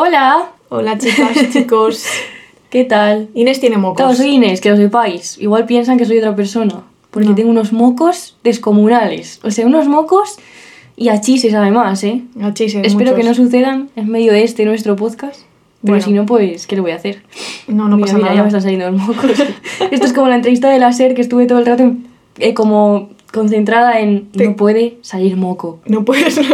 Hola, Hola chicas, chicos. ¿qué tal? Inés tiene mocos. Claro, soy Inés, que lo sepáis. Igual piensan que soy otra persona. Porque No. tengo unos mocos descomunales. O sea, unos mocos y achises además, ¿eh? Achises, Espero que no sucedan en medio de este nuestro podcast. Pero Bueno. si no, pues, ¿qué le voy a hacer? No, no mira, pasa mira, ya nada. me están saliendo los mocos. Esto es como la entrevista de la SER que estuve todo el rato eh, como concentrada en Te- no puede salir moco. No puedes.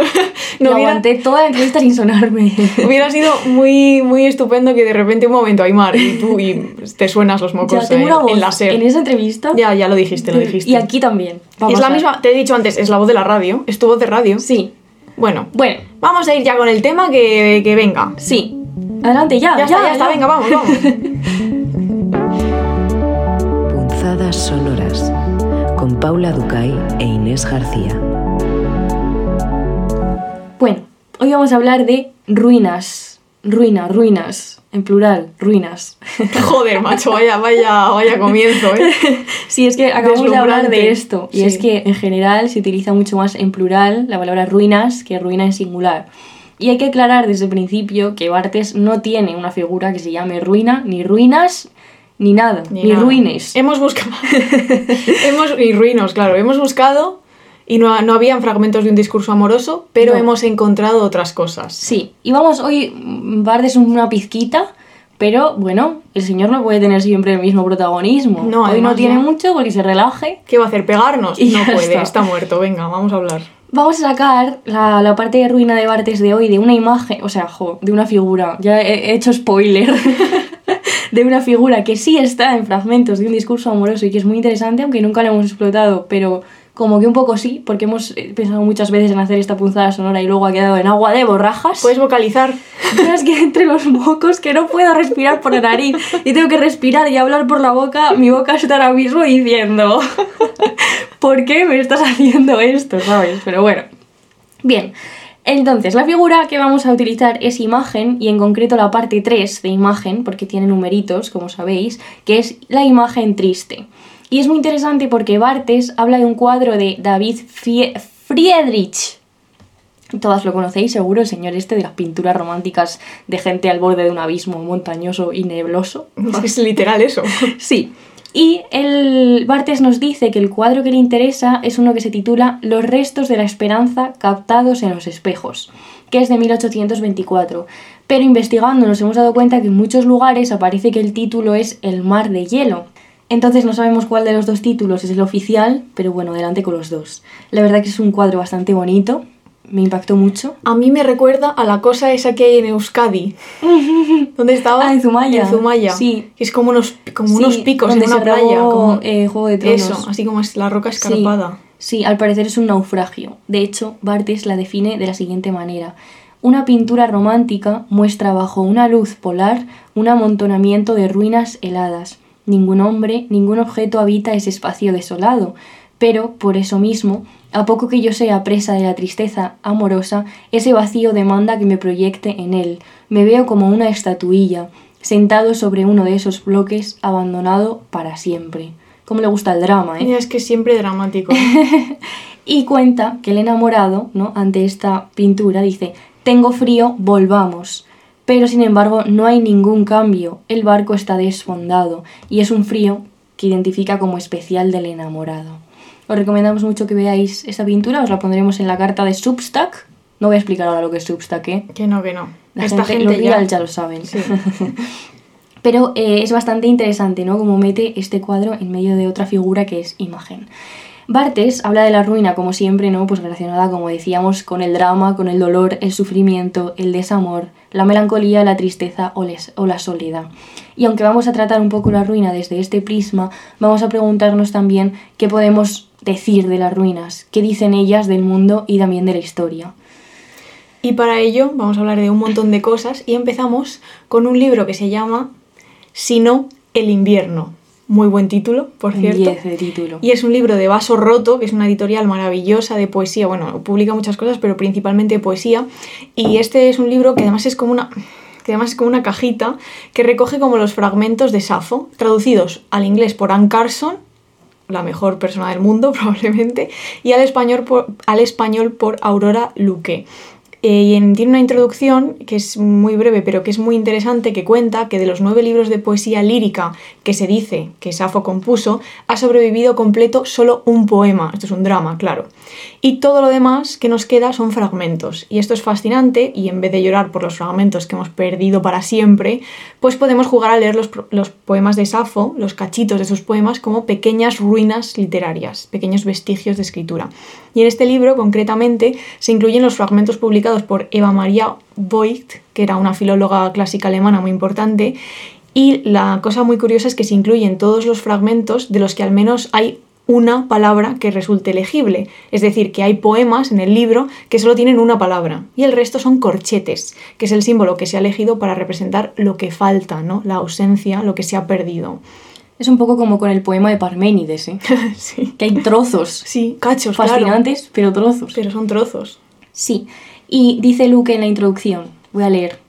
no hubiera, aguanté toda la entrevista sin sonarme. hubiera sido muy, muy estupendo que de repente un momento, Aymar, y tú y te suenas los mocos ya tengo en, una voz en la SER. en esa entrevista. Ya, ya lo dijiste, lo dijiste. Y aquí también. es la misma, te he dicho antes, es la voz de la radio. Es tu voz de radio. Sí. Bueno, Bueno, vamos a ir ya con el tema que, que venga. sí. Adelante, ya. Ya, está, ya está, venga, vamos, vamos. Punzadas sonoras con Paula Ducay e Inés García. Bueno, hoy vamos a hablar de ruinas. Ruina, ruinas. En plural, ruinas. Joder, macho, vaya, vaya, vaya comienzo, ¿eh? Sí, es que acabamos de hablar de esto. Y Sí. es que en general se utiliza mucho más en plural la palabra ruinas que ruina en singular. Y hay que aclarar desde el principio que Bartes no tiene una figura que se llame ruina, ni ruinas, ni nada, ni, nada. ruines. Hemos buscado. hemos, y ruinos, claro. Hemos buscado y no, no habían fragmentos de un discurso amoroso, pero No. hemos encontrado otras cosas. Sí, y vamos, hoy mm, Bartes es una pizquita, pero bueno, el señor no puede tener siempre el mismo protagonismo. No, hoy no tiene mucho porque se relaje. ¿Qué va a hacer? ¿Pegarnos? Y no puede, está. está. muerto. Venga, vamos a hablar. Vamos a sacar la, la parte de ruina de Bartes de hoy de una imagen, o sea, jo, de una figura, ya he he hecho spoiler, de una figura que sí está en fragmentos de un discurso amoroso y que es muy interesante, aunque nunca lo hemos explotado, pero como que un poco sí, porque hemos eh, pensado muchas veces en hacer esta punzada sonora y luego ha quedado en agua de borrajas. ¿Puedes vocalizar? Pero es que entre los mocos que no puedo respirar por la nariz y tengo que respirar y hablar por la boca, mi boca está ahora mismo diciendo ¿por qué me estás haciendo esto? ¿Sabes? Pero bueno. Bien. Entonces, la figura que vamos a utilizar es imagen y en concreto la parte 3 de imagen, porque tiene numeritos, como sabéis, que es la imagen triste. Y es muy interesante porque Bartes habla de un cuadro de David Fie- Friedrich, Todas lo conocéis, seguro, el señor este de las pinturas románticas de gente al borde de un abismo montañoso y nebloso. Es literal eso. Sí. Y el Bartes nos dice que el cuadro que le interesa es uno que se titula Los restos de la esperanza captados en los espejos, que es de 1824. Pero investigando nos hemos dado cuenta que en muchos lugares aparece que el título es El mar de hielo. Entonces no sabemos cuál de los dos títulos es el oficial, pero bueno, adelante con los dos. La verdad que es un cuadro bastante bonito, me impactó mucho. A mí me recuerda a la cosa esa que hay en Euskadi. ¿Dónde estaba? Ah, en Zumaya. En Zumaya. Sí. Que es como unos, como Sí, unos picos en donde una se playa. grabó, Como... eh, Juego de Tronos. Eso, así como es la roca Sí, escarpada. Sí, al parecer es un naufragio. De hecho, Bartes la define de la siguiente manera. Una pintura romántica muestra bajo una luz polar un amontonamiento de ruinas heladas. Ningún hombre, ningún objeto habita ese espacio desolado, pero, por eso mismo, a poco que yo sea presa de la tristeza amorosa, ese vacío demanda que me proyecte en él. Me veo como una estatuilla, sentado sobre uno de esos bloques, abandonado para siempre. Como le gusta el drama, ¿eh? Es que es siempre dramático. Y cuenta que el enamorado, ¿no? ante esta pintura, dice, tengo frío, volvamos. Pero sin embargo no hay ningún cambio, el barco está desfondado y es un frío que identifica como especial del enamorado. Os recomendamos mucho que veáis esta pintura, os la pondremos en la carta de Substack. No voy a explicar ahora lo que es Substack, ¿eh? que no, que no. La Esta gente, ya lo saben. Sí. Pero eh, es bastante interesante, ¿no? Como mete este cuadro en medio de otra figura que es imagen. Bartes habla de la ruina, como siempre, ¿no? Pues relacionada, como decíamos, con el drama, con el dolor, el sufrimiento, el desamor, la melancolía, la tristeza o, la soledad. Y aunque vamos a tratar un poco la ruina desde este prisma, vamos a preguntarnos también qué podemos decir de las ruinas, qué dicen ellas del mundo y también de la historia. Y para ello vamos a hablar de un montón de cosas y empezamos con un libro que se llama Si no, el invierno. Muy buen título, por cierto. 10 de título. Y es un libro de Vaso Roto, que es una editorial maravillosa de poesía. Bueno, publica muchas cosas, pero principalmente poesía. Y este es un libro que además es como una que además es como una cajita que recoge como los fragmentos de Safo, traducidos al inglés por Anne Carson, la mejor persona del mundo probablemente, y al español por, al español por Aurora Luque. Eh, y en- tiene una introducción que es muy breve, pero que es muy interesante, que cuenta que de los nueve libros de poesía lírica que se dice que Safo compuso, ha sobrevivido completo solo un poema. Esto es un drama, claro. Y todo lo demás que nos queda son fragmentos. Y esto es fascinante, y en vez de llorar por los fragmentos que hemos perdido para siempre, pues podemos jugar a leer los, los poemas de Safo, los cachitos de sus poemas, como pequeñas ruinas literarias, pequeños vestigios de escritura. Y en este libro, concretamente, se incluyen los fragmentos publicados por Eva Maria Voigt, que era una filóloga clásica alemana muy importante, y la cosa muy curiosa es que se incluyen todos los fragmentos de los que al menos hay una palabra que resulte legible. Es decir, que hay poemas en el libro que solo tienen una palabra y el resto son corchetes, que es el símbolo que se ha elegido para representar lo que falta, ¿no? La ausencia, lo que se ha perdido. Es un poco como con el poema de Parménides, ¿eh? sí. que hay trozos Sí, cachos, claro. fascinantes, pero trozos. Pero son trozos. Sí, y dice Luke en la introducción, voy a leer,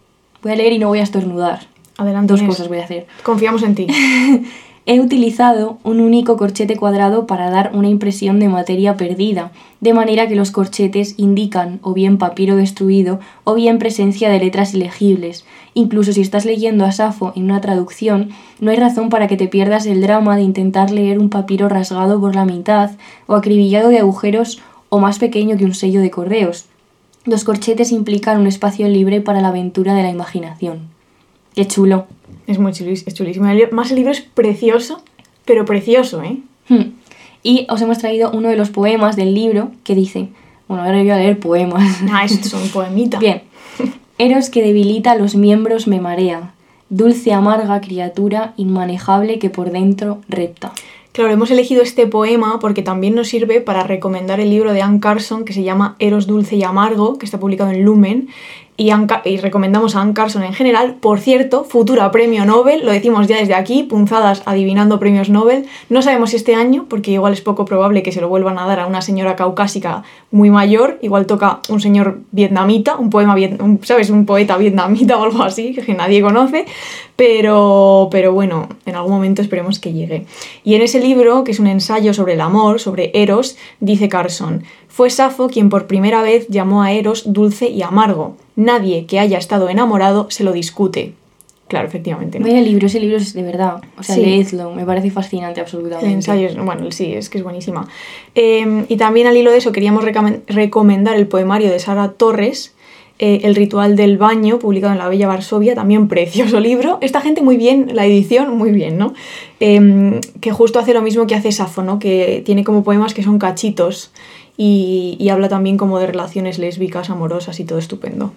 voy a leer y no voy a estornudar. Adelante. Dos cosas voy a hacer. Confiamos en ti. He utilizado un único corchete cuadrado para dar una impresión de materia perdida, de manera que los corchetes indican o bien papiro destruido o bien presencia de letras ilegibles. Incluso si estás leyendo a Safo en una traducción, no hay razón para que te pierdas el drama de intentar leer un papiro rasgado por la mitad o acribillado de agujeros o más pequeño que un sello de correos. Los corchetes implican un espacio libre para la aventura de la imaginación. Qué chulo. Es muy es chulísimo. El Más el libro es precioso, pero precioso, ¿eh? Hmm. Y os hemos traído uno de los poemas del libro que dice, bueno, ahora voy a leer poemas. Ah, esto es un poemita. Bien. Eros que debilita los miembros me marea, dulce amarga criatura inmanejable que por dentro repta. Claro, hemos elegido este poema porque también nos sirve para recomendar el libro de Anne Carson que se llama Eros dulce y amargo, que está publicado en Lumen. Y, recomendamos a Anne Carson en general. Por cierto, futura premio Nobel, lo decimos ya desde aquí, punzadas adivinando premios Nobel. No sabemos si este año, porque igual es poco probable que se lo vuelvan a dar a una señora caucásica muy mayor. Igual toca un señor vietnamita, un poema, un- ¿sabes? Un poeta vietnamita o algo así, que nadie conoce. Pero, pero bueno, en algún momento esperemos que llegue. Y en ese libro, que es un ensayo sobre el amor, sobre Eros, dice Carson, fue Safo quien por primera vez llamó a Eros dulce y amargo. Nadie que haya estado enamorado se lo discute. Claro, efectivamente. ¿no? Vaya libro, ese libro es de verdad. O sea, Sí. leedlo, me parece fascinante absolutamente. ensayo es, bueno, sí, es que es buenísima. Eh, y también al hilo de eso queríamos recomendar el poemario de Sara Torres, eh, El ritual del baño, publicado en la Bella Varsovia, también precioso libro. Esta gente muy bien, la edición muy bien, ¿no? Eh, que justo hace lo mismo que hace Safo, ¿no? Que tiene como poemas que son cachitos y, y habla también como de relaciones lésbicas, amorosas y todo estupendo.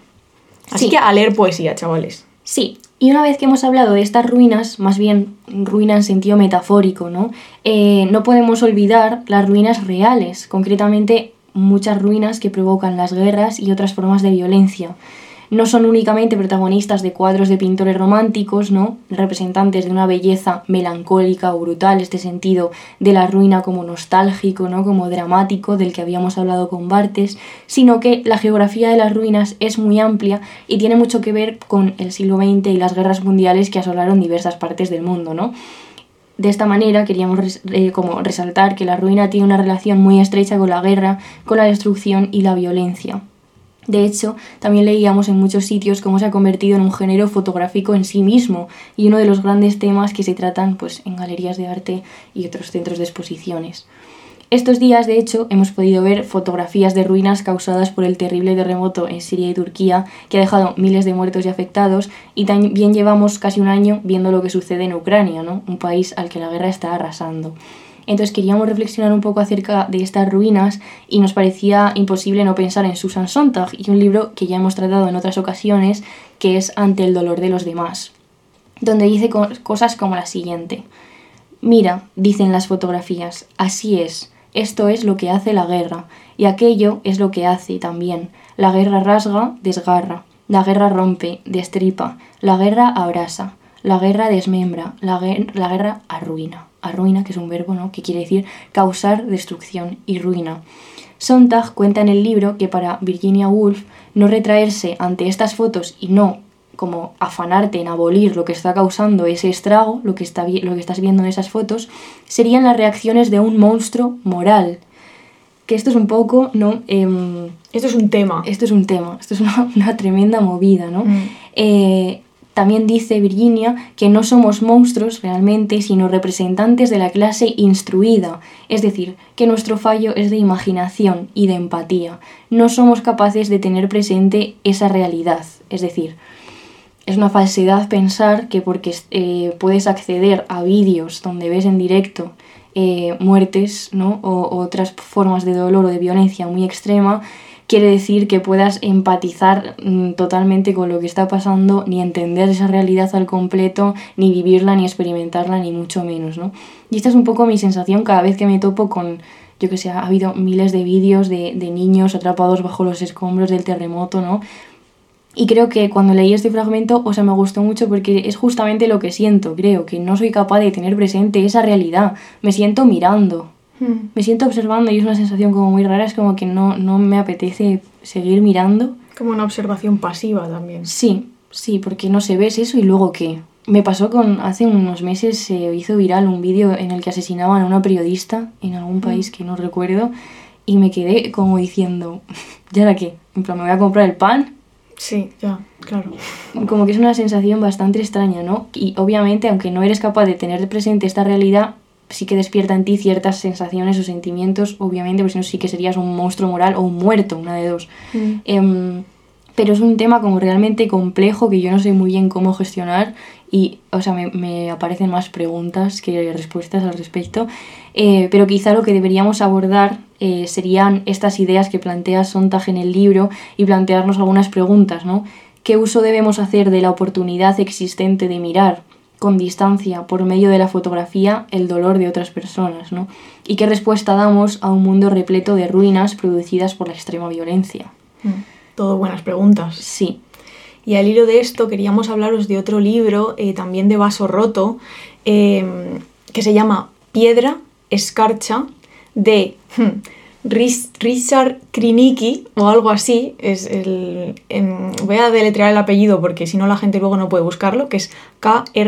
Así Sí. que a leer poesía, chavales. Sí, y una vez que hemos hablado de estas ruinas, más bien ruina en sentido metafórico, ¿no? Eh, no podemos olvidar las ruinas reales, concretamente muchas ruinas que provocan las guerras y otras formas de violencia. No son únicamente protagonistas de cuadros de pintores románticos, ¿no? Representantes de una belleza melancólica o brutal, este sentido de la ruina como nostálgico, ¿no? Como dramático, del que habíamos hablado con Bartes, sino que la geografía de las ruinas es muy amplia y tiene mucho que ver con el siglo XX y las guerras mundiales que asolaron diversas partes del mundo, ¿no? De esta manera queríamos eh, como resaltar que la ruina tiene una relación muy estrecha con la guerra, con la destrucción y la violencia. De hecho, también leíamos en muchos sitios cómo se ha convertido en un género fotográfico en sí mismo y uno de los grandes temas que se tratan pues, en galerías de arte y otros centros de exposiciones. Estos días, de hecho, hemos podido ver fotografías de ruinas causadas por el terrible terremoto en Siria y Turquía, que ha dejado miles de muertos y afectados, y también llevamos casi un año viendo lo que sucede en Ucrania, ¿no? un país al que la guerra está arrasando. Entonces queríamos reflexionar un poco acerca de estas ruinas y nos parecía imposible no pensar en Susan Sontag y un libro que ya hemos tratado en otras ocasiones, que es Ante el dolor de los demás, donde dice co- cosas como la siguiente. Mira, dicen las fotografías, así es, esto es lo que hace la guerra, y aquello es lo que hace también. La guerra rasga, desgarra, la guerra rompe, destripa, la guerra abrasa, la guerra desmembra, la, la guerra arruina. Arruina, que es un verbo, ¿no? Que quiere decir causar destrucción y ruina. Sontag cuenta en el libro que para Virginia Woolf no retraerse ante estas fotos y no como afanarte en abolir lo que está causando ese estrago, lo que, está, lo que estás viendo en esas fotos, serían las reacciones de un monstruo moral. que esto es un poco, ¿no? Em, Esto es un tema. esto es un tema, esto es una, una tremenda movida, ¿no? Mm. Eh, también dice Virginia que no somos monstruos realmente, sino representantes de la clase instruida, es decir, que nuestro fallo es de imaginación y de empatía. No somos capaces de tener presente esa realidad, es decir, es una falsedad pensar que porque eh, puedes acceder a vídeos donde ves en directo eh, muertes ¿no? o, otras formas de dolor o de violencia muy extrema, quiere decir que puedas empatizar mm, totalmente con lo que está pasando, ni entender esa realidad al completo, ni vivirla, ni experimentarla, ni mucho menos, ¿no? Y esta es un poco mi sensación cada vez que me topo con, yo que sé, ha habido miles de vídeos de, de niños atrapados bajo los escombros del terremoto, ¿no? Y creo que cuando leí este fragmento, o sea, me gustó mucho porque es justamente lo que siento, creo, que no soy capaz de tener presente esa realidad. Me siento mirando, Mm. me siento observando y es una sensación como muy rara, es como que no, no me apetece seguir mirando. Como una observación pasiva también. Sí, sí, porque no sé, ves eso y luego qué. Me pasó con, hace unos meses se hizo viral un vídeo en el que asesinaban a una periodista en algún país que no recuerdo y me quedé como diciendo, ¿ya ahora qué? En plan, me voy a comprar el pan. Sí, ya, claro. Como que es una sensación bastante extraña, ¿no? Y obviamente, aunque no eres capaz de tener presente esta realidad, sí que despierta en ti ciertas sensaciones o sentimientos, obviamente, porque si no sí que serías un monstruo moral o un muerto, una de dos. Mm. Em, pero es un tema como realmente complejo que yo no sé muy bien cómo gestionar y, o sea, me, me aparecen más preguntas que respuestas al respecto. Eh, pero quizá lo que deberíamos abordar eh, serían estas ideas que plantea Sontag en el libro y plantearnos algunas preguntas, ¿no? ¿Qué uso debemos hacer de la oportunidad existente de mirar con distancia por medio de la fotografía el dolor de otras personas, ¿no? Y qué respuesta damos a un mundo repleto de ruinas producidas por la extrema violencia. Mm. Todo buenas preguntas. Sí, Y al hilo de esto queríamos hablaros de otro libro, eh, también de vaso roto, eh, que se llama Piedra, Escarcha, de hmm, Richard Krinicki, o algo así. Es el, em, voy a deletrear el apellido porque si no la gente luego no puede buscarlo, que es K-R-Y-N-I-C-K-I.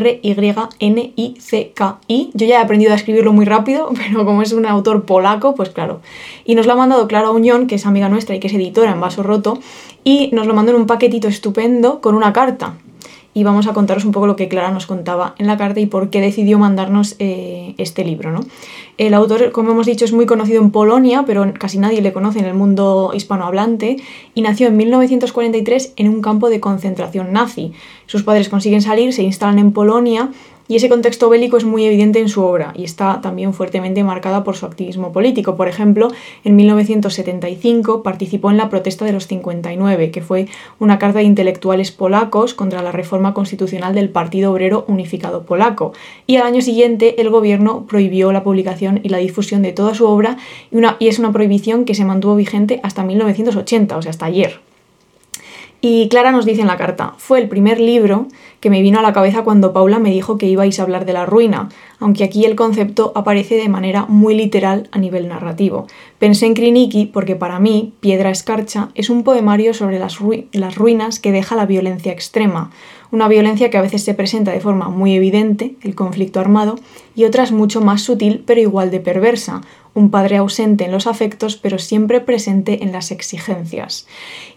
Yo ya he aprendido a escribirlo muy rápido, pero como es un autor polaco, pues claro. Y nos lo ha mandado Clara Uñón, que es amiga nuestra y que es editora en Vaso Roto, y nos lo mandó en un paquetito estupendo con una carta. Y vamos a contaros un poco lo que Clara nos contaba en la carta y por qué decidió mandarnos eh, este libro. ¿no? El autor, como hemos dicho, es muy conocido en Polonia, pero casi nadie le conoce en el mundo hispanohablante, y nació en 1943 en un campo de concentración nazi. Sus padres consiguen salir, se instalan en Polonia, y ese contexto bélico es muy evidente en su obra y está también fuertemente marcada por su activismo político. Por ejemplo, en 1975 participó en la protesta de los 59, que fue una carta de intelectuales polacos contra la reforma constitucional del Partido Obrero Unificado Polaco. Y al año siguiente el gobierno prohibió la publicación y la difusión de toda su obra y, es una prohibición que se mantuvo vigente hasta 1980, o sea, hasta ayer. Y Clara nos dice en la carta, fue el primer libro que me vino a la cabeza cuando Paula me dijo que ibais a hablar de la ruina, aunque aquí el concepto aparece de manera muy literal a nivel narrativo. Pensé en Kriniki porque para mí, Piedra Escarcha es un poemario sobre las, las ruinas que deja la violencia extrema, una violencia que a veces se presenta de forma muy evidente, el conflicto armado, y otras mucho más sutil pero igual de perversa, un padre ausente en los afectos pero siempre presente en las exigencias.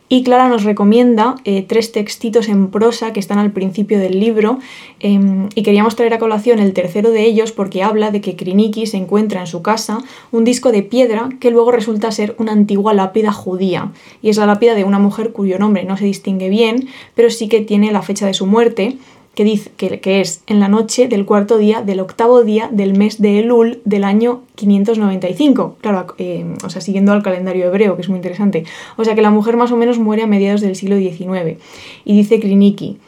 Y Clara nos recomienda eh, tres textitos en prosa que están al principio del libro em, y queríamos traer a colación el tercero de ellos porque habla de que Kriniki se encuentra en su casa un disco de piedra que luego resulta ser una antigua lápida judía y es la lápida de una mujer cuyo nombre no se distingue bien pero sí que tiene la fecha de su muerte que, dice, que, es en la noche del cuarto día del octavo día del mes de Elul del año 595. Claro, eh, o sea, siguiendo al calendario hebreo, que es muy interesante. O sea que la mujer más o menos muere a mediados del siglo XIX. Y dice Kriniki,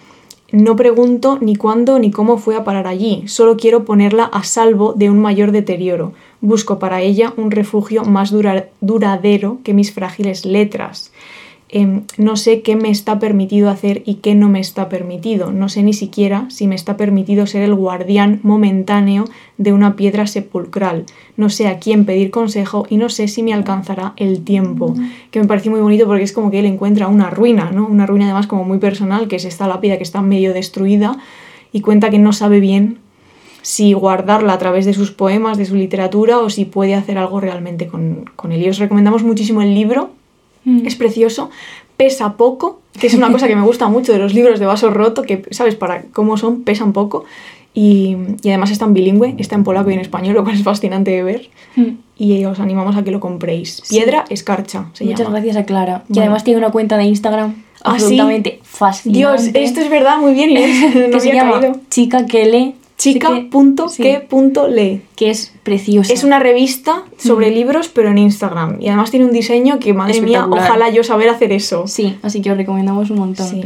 no pregunto ni cuándo ni cómo fue a parar allí, solo quiero ponerla a salvo de un mayor deterioro. Busco para ella un refugio más dura- duradero que mis frágiles letras. Em, no sé qué me está permitido hacer y qué no me está permitido. No sé ni siquiera si me está permitido ser el guardián momentáneo de una piedra sepulcral. No sé a quién pedir consejo y no sé si me alcanzará el tiempo. Que me parece muy bonito porque es como que él encuentra una ruina, ¿no? Una ruina además como muy personal, que es esta lápida que está medio destruida y cuenta que no sabe bien si guardarla a través de sus poemas, de su literatura, o si puede hacer algo realmente con, con él. Y os recomendamos muchísimo el libro, Mm. es precioso, pesa poco, que es una cosa que me gusta mucho de los libros de vaso roto, que, ¿sabes? Para cómo son, pesan poco. Y, y además está en bilingüe, está en polaco y en español, lo cual es fascinante de ver. Mm. Y os animamos a que lo compréis. Sí. Piedra Escarcha se Muchas llama. gracias a Clara, Bueno. además tiene una cuenta de Instagram Ah, ¿sí? absolutamente fascinante. Dios, esto es verdad, muy bien. No que se llama. Chica que lee. Chica.que.le. que es preciosa. Es una revista sobre libros, pero en Instagram. Y además tiene un diseño que, madre mía, ojalá yo saber hacer eso. Sí, así que os recomendamos un montón. Sí.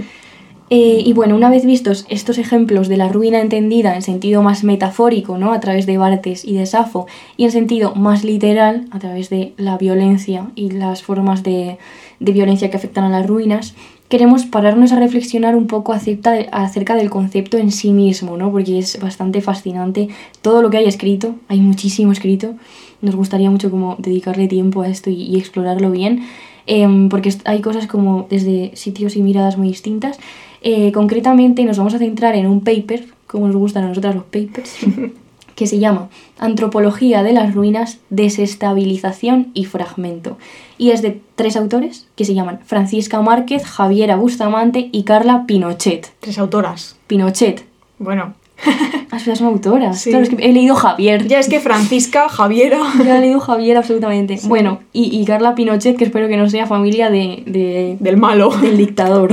Eh, y bueno, una vez vistos estos ejemplos de la ruina entendida en sentido más metafórico, ¿no? A través de Bartes y de Safo, y en sentido más literal, a través de la violencia y las formas de, de violencia que afectan a las ruinas, queremos pararnos a reflexionar un poco acerca, de- acerca del concepto en sí mismo, ¿no? Porque es bastante fascinante todo lo que hay escrito, hay muchísimo escrito, nos gustaría mucho como dedicarle tiempo a esto y, y explorarlo bien, em, porque hay cosas como desde sitios y miradas muy distintas. Eh, concretamente nos vamos a centrar en un paper, como nos gustan a nosotras los papers, que se llama Antropología de las ruinas, desestabilización y fragmento. Y es de tres autores que se llaman Francisca Márquez, Javiera Bustamante y Carla Pinochet. Tres autoras. Pinochet. Bueno. Ah, espera, son autoras. Sí. Claro, es que he leído Javier. Ya es que Francisca, Javiera. Ya he leído Javier absolutamente. Bueno, y, y Carla Pinochet, que espero que no sea familia de, de- Del malo. del dictador.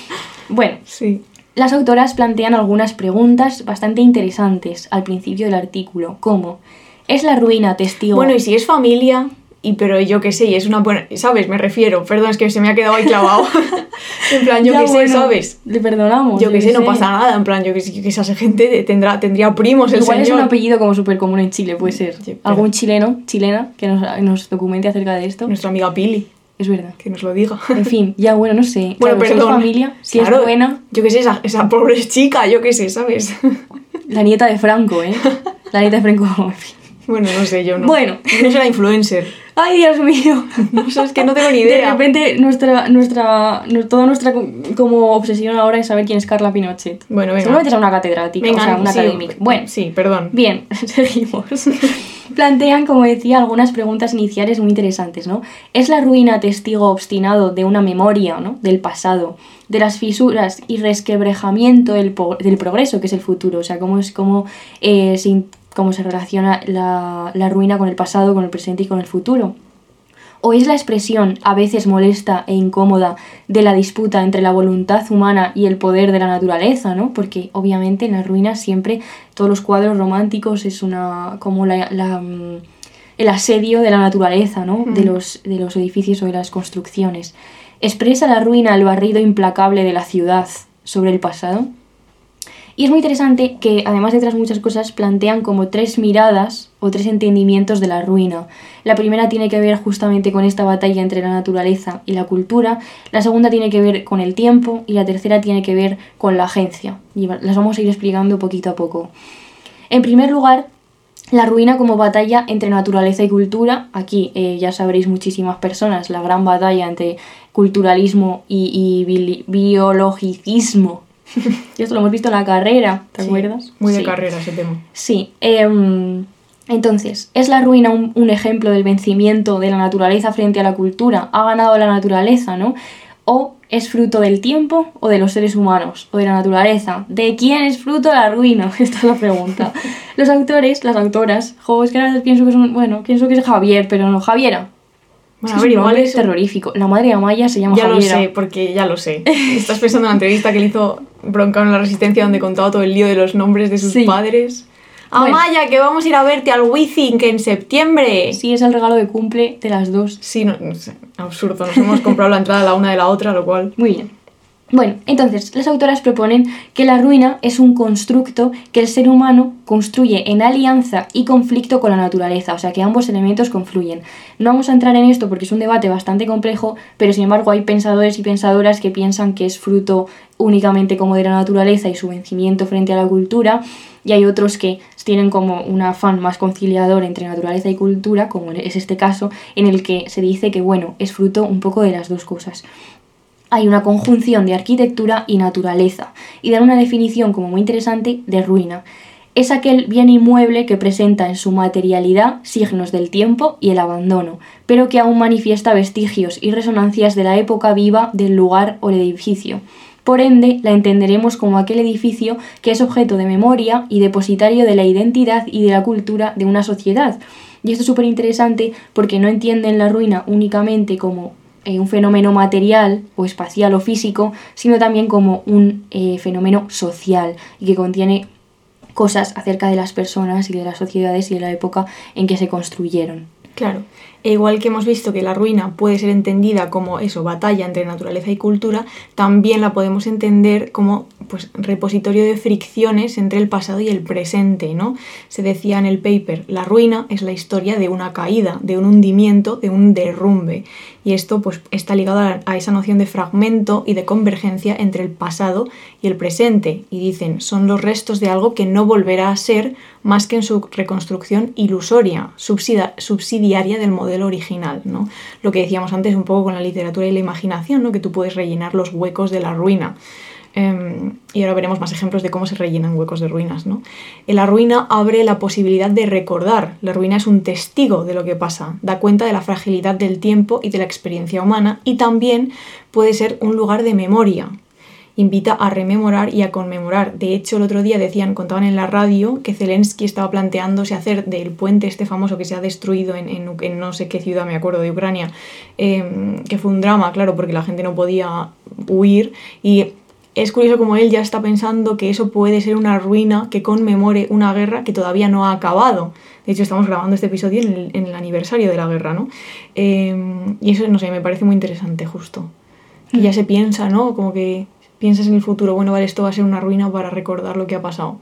bueno, Sí. Las autoras plantean algunas preguntas bastante interesantes al principio del artículo, como ¿es la ruina testigo? Bueno, y si es familia, y pero yo qué sé, y es una buena. ¿Sabes? Me refiero. Perdón, es que se me ha quedado ahí clavado. en plan, yo qué sé, ¿sabes? Le perdonamos. Yo que sé, no pasa nada. En plan, yo que sé, que esa gente tendrá, tendría primos el Igual es señor. un apellido como súper común en Chile, puede ser. Sí, pero- Algún chileno, chilena, que nos, nos documente acerca de esto. Nuestra amiga Pili, Es verdad. que nos lo diga. En fin, ya bueno, no sé. Bueno, Claro, si es perdón. familia, si Claro, es buena, Yo qué sé, esa, esa pobre chica, yo qué sé, ¿sabes? la nieta de Franco, ¿eh? La nieta de Franco. en fin. bueno, no sé, yo no. Bueno. No será influencer. ¡Ay, Dios mío! No sé, es que no tengo ni De idea. repente, nuestra, nuestra, nu- toda nuestra co- como obsesión ahora es saber quién es Carla Pinochet. Bueno, venga. Seguramente será una catedrática, o sea, una sí, académica. Bueno, Sí, perdón. bien, seguimos. Plantean, como decía, algunas preguntas iniciales muy interesantes, ¿no? ¿Es la ruina testigo obstinado de una memoria, ¿no? Del pasado, de las fisuras y resquebrajamiento del, del progreso, que es el futuro? O sea, cómo es cómo, eh, se, cómo se relaciona la, la ruina con el pasado, con el presente y con el futuro. ¿O es la expresión, a veces molesta e incómoda, de la disputa entre la voluntad humana y el poder de la naturaleza, ¿no? Porque obviamente en las ruinas siempre todos los cuadros románticos es una como la, la, mm, el asedio de la naturaleza, ¿no? De, los, de los edificios o de las construcciones. ¿Expresa la ruina el barrido implacable de la ciudad sobre el pasado? Y es muy interesante que, además de otras muchas cosas, plantean como tres miradas o tres entendimientos de la ruina. La primera tiene que ver justamente con esta batalla entre la naturaleza y la cultura, la segunda tiene que ver con el tiempo y la tercera tiene que ver con la agencia. Y las vamos a ir explicando poquito a poco. En primer lugar, la ruina como batalla entre naturaleza y cultura. Aquí eh, ya sabréis muchísimas personas la gran batalla entre culturalismo y, biologicismo. Y esto lo hemos visto en la carrera, ¿te Sí, acuerdas? Muy de Sí. carrera ese tema. Sí. em, entonces, ¿es la ruina un, un ejemplo del vencimiento de la naturaleza frente a la cultura? ¿Ha ganado la naturaleza, no? ¿O es fruto del tiempo o de los seres humanos o de la naturaleza? ¿De quién es fruto la ruina? Esta es la pregunta. Los autores, las autoras, jo, es que ahora pienso que son, bueno, pienso que es Javier, pero no, Javiera. Bueno, Es a ver, igual es terrorífico. La madre de Amaya se llama Ya lo sé, porque ya lo sé. Estás pensando en la entrevista que le hizo Broncano en la Resistencia donde contaba todo el lío de los nombres de sus Sí. padres. Bueno. Amaya, que vamos a ir a verte al Withink en septiembre. Sí, es el regalo de cumple de las dos. Sí, no, no sé, absurdo. Nos hemos comprado la entrada la una de la otra, lo cual... Muy bien. Bueno, entonces, las autoras proponen que la ruina es un constructo que el ser humano construye en alianza y conflicto con la naturaleza, o sea que ambos elementos confluyen. No vamos a entrar en esto porque es un debate bastante complejo, pero sin embargo hay pensadores y pensadoras que piensan que es fruto únicamente como de la naturaleza y su vencimiento frente a la cultura, y hay otros que tienen como un afán más conciliador entre naturaleza y cultura, como es este caso, en el que se dice que, bueno, es fruto un poco de las dos cosas hay una conjunción de arquitectura y naturaleza y dan una definición como muy interesante de ruina. es aquel bien inmueble que presenta en su materialidad signos del tiempo y el abandono, pero que aún manifiesta vestigios y resonancias de la época viva del lugar o el edificio. Por ende, la entenderemos como aquel edificio que es objeto de memoria y depositario de la identidad y de la cultura de una sociedad. Y esto es súper interesante porque no entienden la ruina únicamente como eh, un fenómeno material o espacial o físico, sino también como un eh, fenómeno social y que contiene cosas acerca de las personas y de las sociedades y de la época en que se construyeron. Claro. E igual que hemos visto que la ruina puede ser entendida como eso, batalla entre naturaleza y cultura, también la podemos entender como pues, repositorio de fricciones entre el pasado y el presente, ¿no? Se decía en el paper, la ruina es la historia de una caída, de un hundimiento, de un derrumbe. Y esto pues, está ligado a, esa noción de fragmento y de convergencia entre el pasado y el presente. Y dicen, son los restos de algo que no volverá a ser más que en su reconstrucción ilusoria, subsidiaria del modelo original, ¿no? Lo que decíamos antes un poco con la literatura y la imaginación, ¿no? Que tú puedes rellenar los huecos de la ruina. Em, y ahora veremos más ejemplos de cómo se rellenan huecos de ruinas. ¿no? La ruina abre la posibilidad de recordar. La ruina es un testigo de lo que pasa, da cuenta de la fragilidad del tiempo y de la experiencia humana y también puede ser un lugar de memoria invita a rememorar y a conmemorar. De hecho, el otro día decían, contaban en la radio, que Zelensky estaba planteándose hacer del puente este famoso que se ha destruido en, no sé qué ciudad, me acuerdo, de Ucrania, em, que fue un drama, claro, porque la gente no podía huir. Y es curioso como él ya está pensando que eso puede ser una ruina que conmemore una guerra que todavía no ha acabado. De hecho, estamos grabando este episodio en el, aniversario de la guerra, ¿no? Em, y eso, no sé, me parece muy interesante justo. Y ya se piensa, ¿no? Como que piensas en el futuro, bueno, vale, esto va a ser una ruina para recordar lo que ha pasado.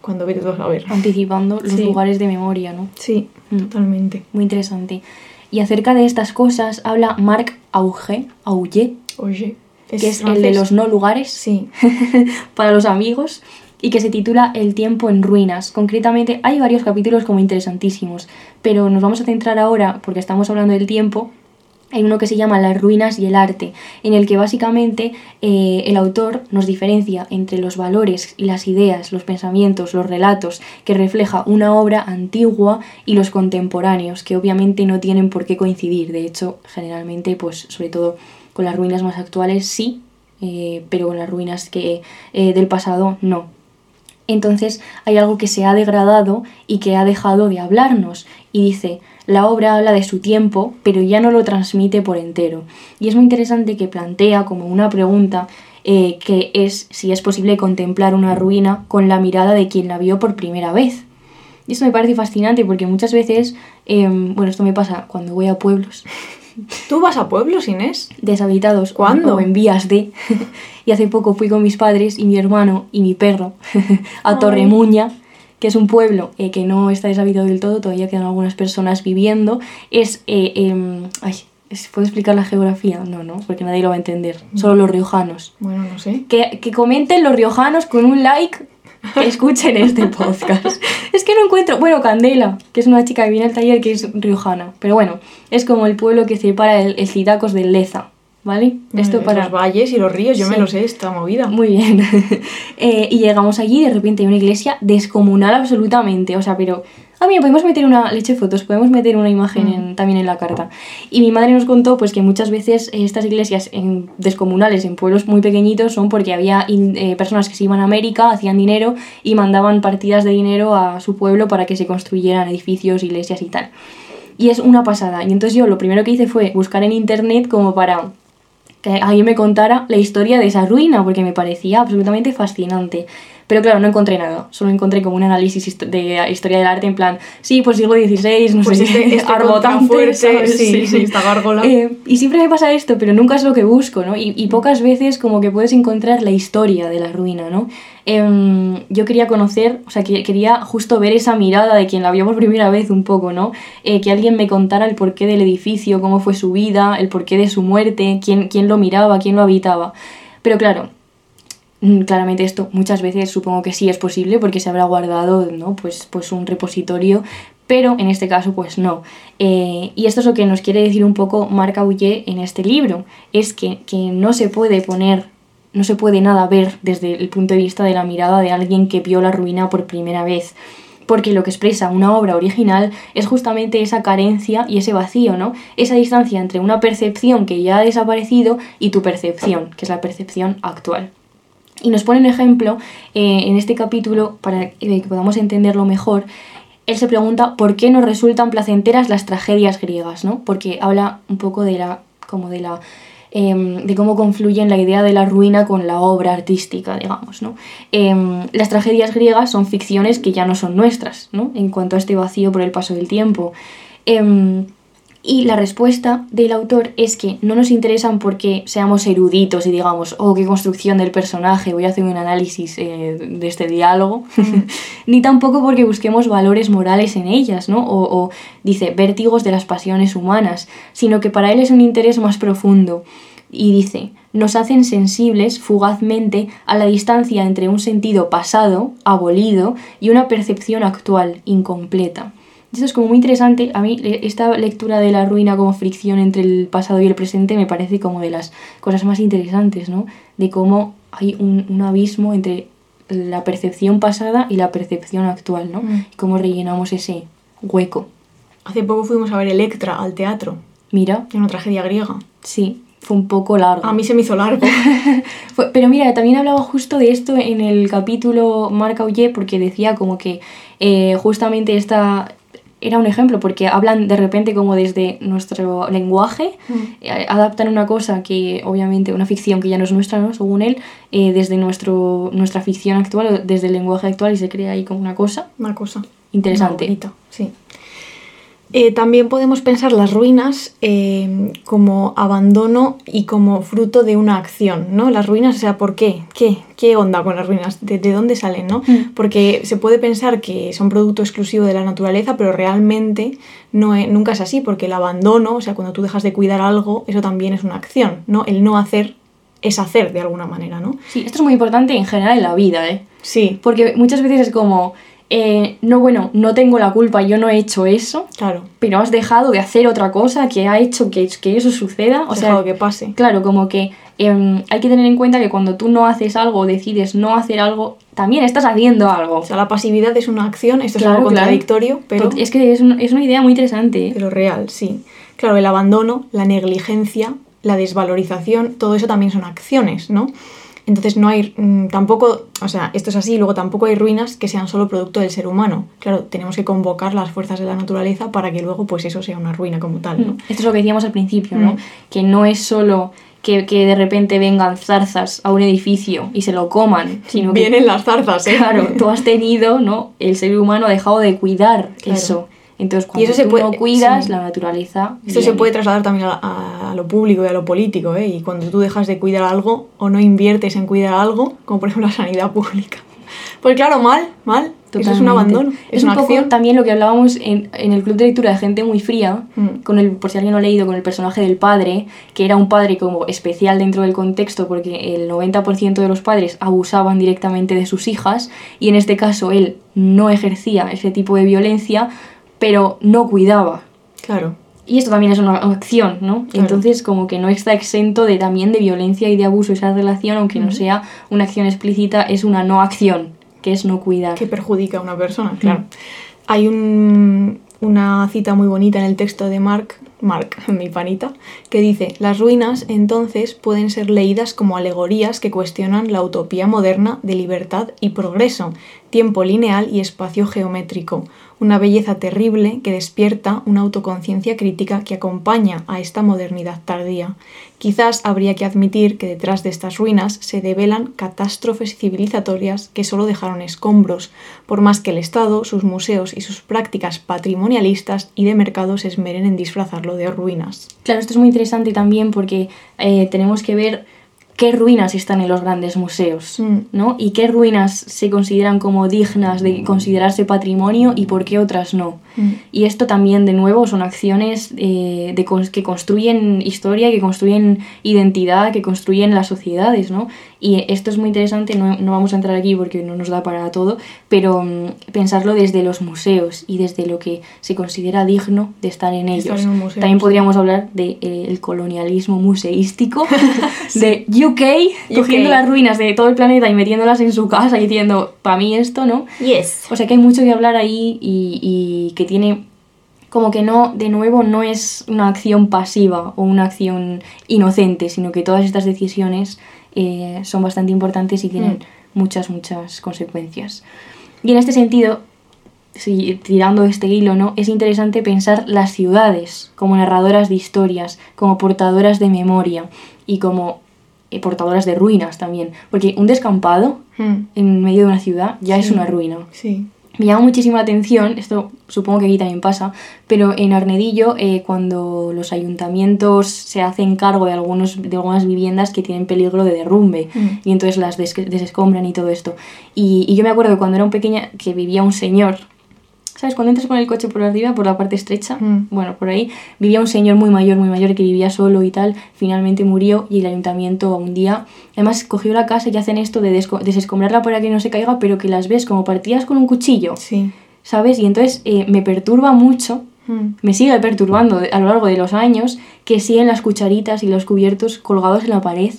Cuando vete a ver. Anticipando los lugares de memoria, ¿no? Sí, mm. totalmente. Muy interesante. Y acerca de estas cosas habla Marc Auge, Auge, Auge. Que es el de los no lugares sí. para los amigos y que se titula El tiempo en ruinas. Concretamente hay varios capítulos como interesantísimos, pero nos vamos a centrar ahora, porque estamos hablando del tiempo, hay uno que se llama Las ruinas y el arte, en el que básicamente eh, el autor nos diferencia entre los valores y las ideas, los pensamientos, los relatos que refleja una obra antigua y los contemporáneos, que obviamente no tienen por qué coincidir. De hecho, generalmente, pues sobre todo con las ruinas más actuales sí, eh, pero con las ruinas que, eh, del pasado no. Entonces hay algo que se ha degradado y que ha dejado de hablarnos. Y dice, la obra habla de su tiempo, pero ya no lo transmite por entero. Y es muy interesante que plantea como una pregunta eh, que es si es posible contemplar una ruina con la mirada de quien la vio por primera vez. Y esto me parece fascinante porque muchas veces, em, bueno, esto me pasa cuando voy a pueblos. ¿Tú vas a pueblos, Inés? Deshabitados. ¿Cuándo? O en vías de. y hace poco fui con mis padres y mi hermano y mi perro a Torremuña que es un pueblo eh, que no está deshabitado del todo, todavía quedan algunas personas viviendo, es... Eh, ay, ¿Puedo explicar la geografía? No, no, porque nadie lo va a entender. Solo los riojanos. Bueno, no sé. Que, que comenten los riojanos con un like que escuchen este podcast. es que no encuentro. Bueno, Candela, que es una chica que viene al taller que es riojana. Pero bueno, es como el pueblo que separa el, el Cidacos del Leza. ¿vale? Esto para... Los valles y los ríos, yo me lo sé, esta movida. Muy bien. Eh, y llegamos allí y de repente hay una iglesia descomunal absolutamente, o sea, pero... Ah, mira, podemos meter una... leche fotos, podemos meter una imagen mm. también en la carta. Y mi madre nos contó pues que muchas veces estas iglesias en, descomunales en pueblos muy pequeñitos son porque había eh, personas que se iban a América, hacían dinero y mandaban partidas de dinero a su pueblo para que se construyeran edificios, iglesias y tal. Y es una pasada. Y entonces yo lo primero que hice fue buscar en internet como para que alguien me contara la historia de esa ruina, porque me parecía absolutamente fascinante. Pero claro, no encontré nada, solo encontré como un análisis de historia del arte en plan, sí, pues siglo XVI, no pues sé, este, este tan fuerte, sí, sí, esta gárgola. Eh, y siempre me pasa esto, pero nunca es lo que busco, ¿no? Y, y pocas veces como que puedes encontrar la historia de la ruina, ¿no? Em, yo quería conocer, o sea, que, quería justo ver esa mirada de quien la vio por primera vez un poco, ¿no? Eh, que alguien me contara el porqué del edificio, cómo fue su vida, el porqué de su muerte, quién, quién lo miraba, quién lo habitaba. Pero claro, claramente esto muchas veces supongo que sí es posible porque se habrá guardado, ¿no? Pues, pues un repositorio, pero en este caso pues no. Eh, y esto es lo que nos quiere decir un poco Marc Aullier en este libro, es que, que no se puede poner no se puede nada ver desde el punto de vista de la mirada de alguien que vio la ruina por primera vez porque lo que expresa una obra original es justamente esa carencia y ese vacío, ¿no? Esa distancia entre una percepción que ya ha desaparecido y tu percepción, que es la percepción actual. Y nos pone un ejemplo eh, en este capítulo para que podamos entenderlo mejor. Él se pregunta por qué nos resultan placenteras las tragedias griegas, ¿no? Porque habla un poco de la como de la Em, de cómo confluyen la idea de la ruina con la obra artística, digamos. ¿no? Em, las tragedias griegas son ficciones que ya no son nuestras, ¿no? en cuanto a este vacío por el paso del tiempo. Em, y la respuesta del autor es que no nos interesan porque seamos eruditos y digamos, oh, qué construcción del personaje, voy a hacer un análisis eh, de este diálogo, mm. ni tampoco porque busquemos valores morales en ellas, ¿no? O, o dice, vértigos de las pasiones humanas, sino que para él es un interés más profundo. Y dice, nos hacen sensibles fugazmente a la distancia entre un sentido pasado, abolido, y una percepción actual, incompleta. Esto es como muy interesante. A mí esta lectura de la ruina como fricción entre el pasado y el presente me parece como de las cosas más interesantes, ¿no? De cómo hay un, abismo entre la percepción pasada y la percepción actual, ¿no? Mm. Y cómo rellenamos ese hueco. Hace poco fuimos a ver Electra al teatro. Mira. En una tragedia griega. Sí, fue un poco largo. A mí se me hizo largo. pero mira, también hablaba justo de esto en el capítulo Marca Oye, porque decía como que eh, justamente esta, era un ejemplo porque hablan de repente como desde nuestro lenguaje, mm. eh, adaptan una cosa que obviamente, una ficción que ya no es nuestra, ¿no? según él, eh, desde nuestro, nuestra ficción actual, desde el lenguaje actual y se crea ahí como una cosa. Una cosa. Interesante. sí. Eh, también podemos pensar las ruinas eh, como abandono y como fruto de una acción, ¿no? Las ruinas, o sea, ¿por qué? ¿Qué, qué onda con las ruinas? ¿De, dónde salen, no? Mm. Porque se puede pensar que son producto exclusivo de la naturaleza, pero realmente no nunca es así, porque el abandono, o sea, cuando tú dejas de cuidar algo, eso también es una acción, ¿no? El no hacer es hacer de alguna manera, ¿no? Sí, esto es muy importante en general en la vida, ¿eh? Sí. Porque muchas veces es como eh, no, bueno, no tengo la culpa, yo no he hecho eso. Claro. Pero has dejado de hacer otra cosa que ha hecho que, que eso suceda. O sea, que pase. Claro, como que em, hay que tener en cuenta que cuando tú no haces algo o decides no hacer algo, también estás haciendo algo. O sea, la pasividad es una acción, esto es algo contradictorio, pero... Es que es, es, una idea muy interesante. Pero real, sí. Claro, el abandono, la negligencia, la desvalorización, todo eso también son acciones, ¿no? Entonces no hay mm, tampoco, o sea, esto es así, luego tampoco hay ruinas que sean solo producto del ser humano. Claro, tenemos que convocar las fuerzas de la naturaleza para que luego pues eso sea una ruina como tal, ¿no? Mm. Esto es lo que decíamos al principio, ¿no? Mm. Que no es solo que, de repente vengan zarzas a un edificio y se lo coman, sino Vienen las zarzas, ¿eh? Claro, tú has tenido, ¿no? El ser humano ha dejado de cuidar eso. Entonces, cuando eso se tú no cuidas, la naturaleza... Esto se puede trasladar también a, lo público y a lo político, ¿eh? Y cuando tú dejas de cuidar algo o no inviertes en cuidar algo, como por ejemplo la sanidad pública. Pues claro, mal, mal. Eso es un abandono. Es, un poco también lo que hablábamos en, en, el club de lectura de gente muy fría, mm. con el, por si alguien lo ha leído, con el personaje del padre, que era un padre como especial dentro del contexto porque el 90% de los padres abusaban directamente de sus hijas y en este caso él no ejercía ese tipo de violencia, pero no cuidaba. Claro. Y esto también es una acción, ¿no? Entonces, como que no está exento de también de violencia y de abuso esa relación, aunque no sea una acción explícita, es una no acción, que es no cuidar. Que perjudica a una persona, claro. Hay un, una cita muy bonita en el texto de Mark, Mark, mi panita, que dice, las ruinas entonces pueden ser leídas como alegorías que cuestionan la utopía moderna de libertad y progreso, tiempo lineal y espacio geométrico, una belleza terrible que despierta una autoconciencia crítica que acompaña a esta modernidad tardía. Quizás habría que admitir que detrás de estas ruinas se develan catástrofes civilizatorias que solo dejaron escombros, por más que el Estado, sus museos y sus prácticas patrimonialistas y de mercado se esmeren en disfrazarlo de ruinas. Claro, esto es muy interesante también porque eh, tenemos que ver qué ruinas están en los grandes museos, mm. Y qué ruinas se consideran como dignas de considerarse patrimonio y por qué otras no. Mm. Y esto también, de nuevo, son acciones eh, de que construyen historia, que construyen identidad, que construyen las sociedades, ¿no? Y esto es muy interesante, no, no vamos a entrar aquí porque no nos da para todo, pero mm, pensarlo desde los museos y desde lo que se considera digno de estar en Estar ellos. en un museo, También sí. podríamos hablar del colonialismo museístico de UK, cogiendo las ruinas de todo el planeta y metiéndolas en su casa y diciendo, para mí esto, ¿no? Yes. O sea que hay mucho que hablar ahí y, y que tiene como que no, de nuevo, no es una acción pasiva o una acción inocente, sino que todas estas decisiones eh, son bastante importantes y tienen muchas, muchas consecuencias. Y en este sentido, si, tirando este hilo, ¿no? Es interesante pensar las ciudades como narradoras de historias, como portadoras de memoria y como eh, portadoras de ruinas también. Porque un descampado Mm. en medio de una ciudad ya es una ruina. Sí. Me llama muchísimo la atención, esto supongo que aquí también pasa, pero en Arnedillo, eh, cuando los ayuntamientos se hacen cargo de, algunos, de algunas viviendas que tienen peligro de derrumbe Mm. y entonces las des- desescombran y todo esto. Y, y yo me acuerdo que cuando era un pequeña que vivía un señor, ¿sabes? Cuando entras con el coche por arriba, por la parte estrecha, Mm. bueno, por ahí, vivía un señor muy mayor, muy mayor que vivía solo y tal, finalmente murió y el ayuntamiento un día, además cogió la casa y hacen esto de desescombrarla para que no se caiga, pero que las ves como partidas con un cuchillo. Sí. ¿sabes? Y entonces eh, me perturba mucho, Mm. me sigue perturbando a lo largo de los años que siguen las cucharitas y los cubiertos colgados en la pared.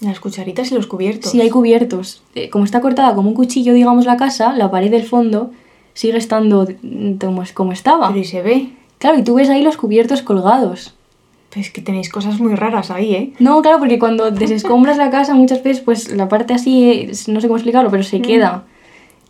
Las cucharitas y los cubiertos. Sí, hay cubiertos. Eh, como está cortada como un cuchillo, digamos, la casa, la pared del fondo sigue estando mm, como, estaba. Pero y se ve. Claro, y tú ves ahí los cubiertos colgados. Pues que tenéis cosas muy raras ahí, ¿eh? No, claro, porque cuando desescombras la casa muchas veces, pues la parte así, no sé cómo explicarlo, pero se queda.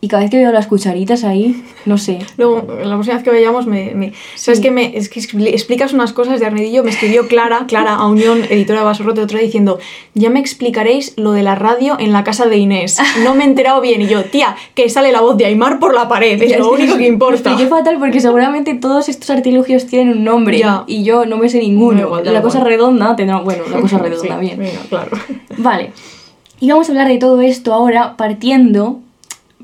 Y cada vez que veo las cucharitas ahí, no sé. Luego, la próxima vez que vayamos, me, me- ¿sabes Sí. qué? Me, es que expli- explicas unas cosas de Arnedillo. Me escribió Clara, Clara a Unión, editora de Basorrote, otro día diciendo: Ya me explicaréis lo de la radio en la casa de Inés. No me he enterado bien. Y yo, tía, que sale la voz de Aymar por la pared. Es Ya, lo es único que Lo importa. expliqué fatal porque seguramente todos estos artilugios tienen un nombre Ya. y yo no me sé ninguno. Da igual, la igual. cosa redonda tendrá. Bueno, la cosa redonda, Sí, bien. venga, claro. Vale. Y vamos a hablar de todo esto ahora partiendo.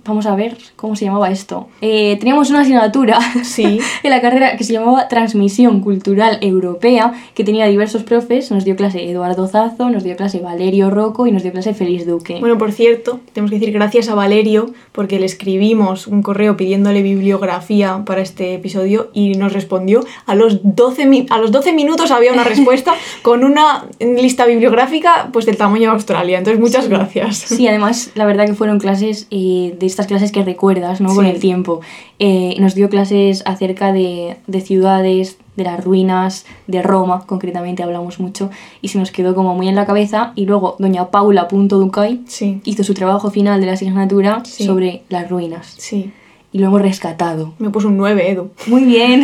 Vamos a ver cómo se llamaba esto. Eh, teníamos una asignatura Sí. en la carrera que se llamaba Transmisión Cultural Europea, que tenía diversos profes. Nos dio clase Eduardo Zazo, nos dio clase Valerio Rocco y nos dio clase Félix Duque. Bueno, por cierto, tenemos que decir gracias a Valerio porque le escribimos un correo pidiéndole bibliografía para este episodio y nos respondió. A los 12, mi- a los 12 minutos había una respuesta con una lista bibliográfica pues del tamaño de Australia. Entonces, muchas gracias. Sí, además, la verdad que fueron clases eh, de estas clases que recuerdas, ¿no? Con el tiempo. Eh, nos dio clases acerca de, de ciudades, de las ruinas, de Roma, concretamente hablamos mucho, y se nos quedó como muy en la cabeza. Y luego, doña Paula Punto Ducay Sí, hizo su trabajo final de la asignatura Sí. sobre las ruinas. sí. Y lo hemos rescatado. Me puso un 9, Edu. Muy bien,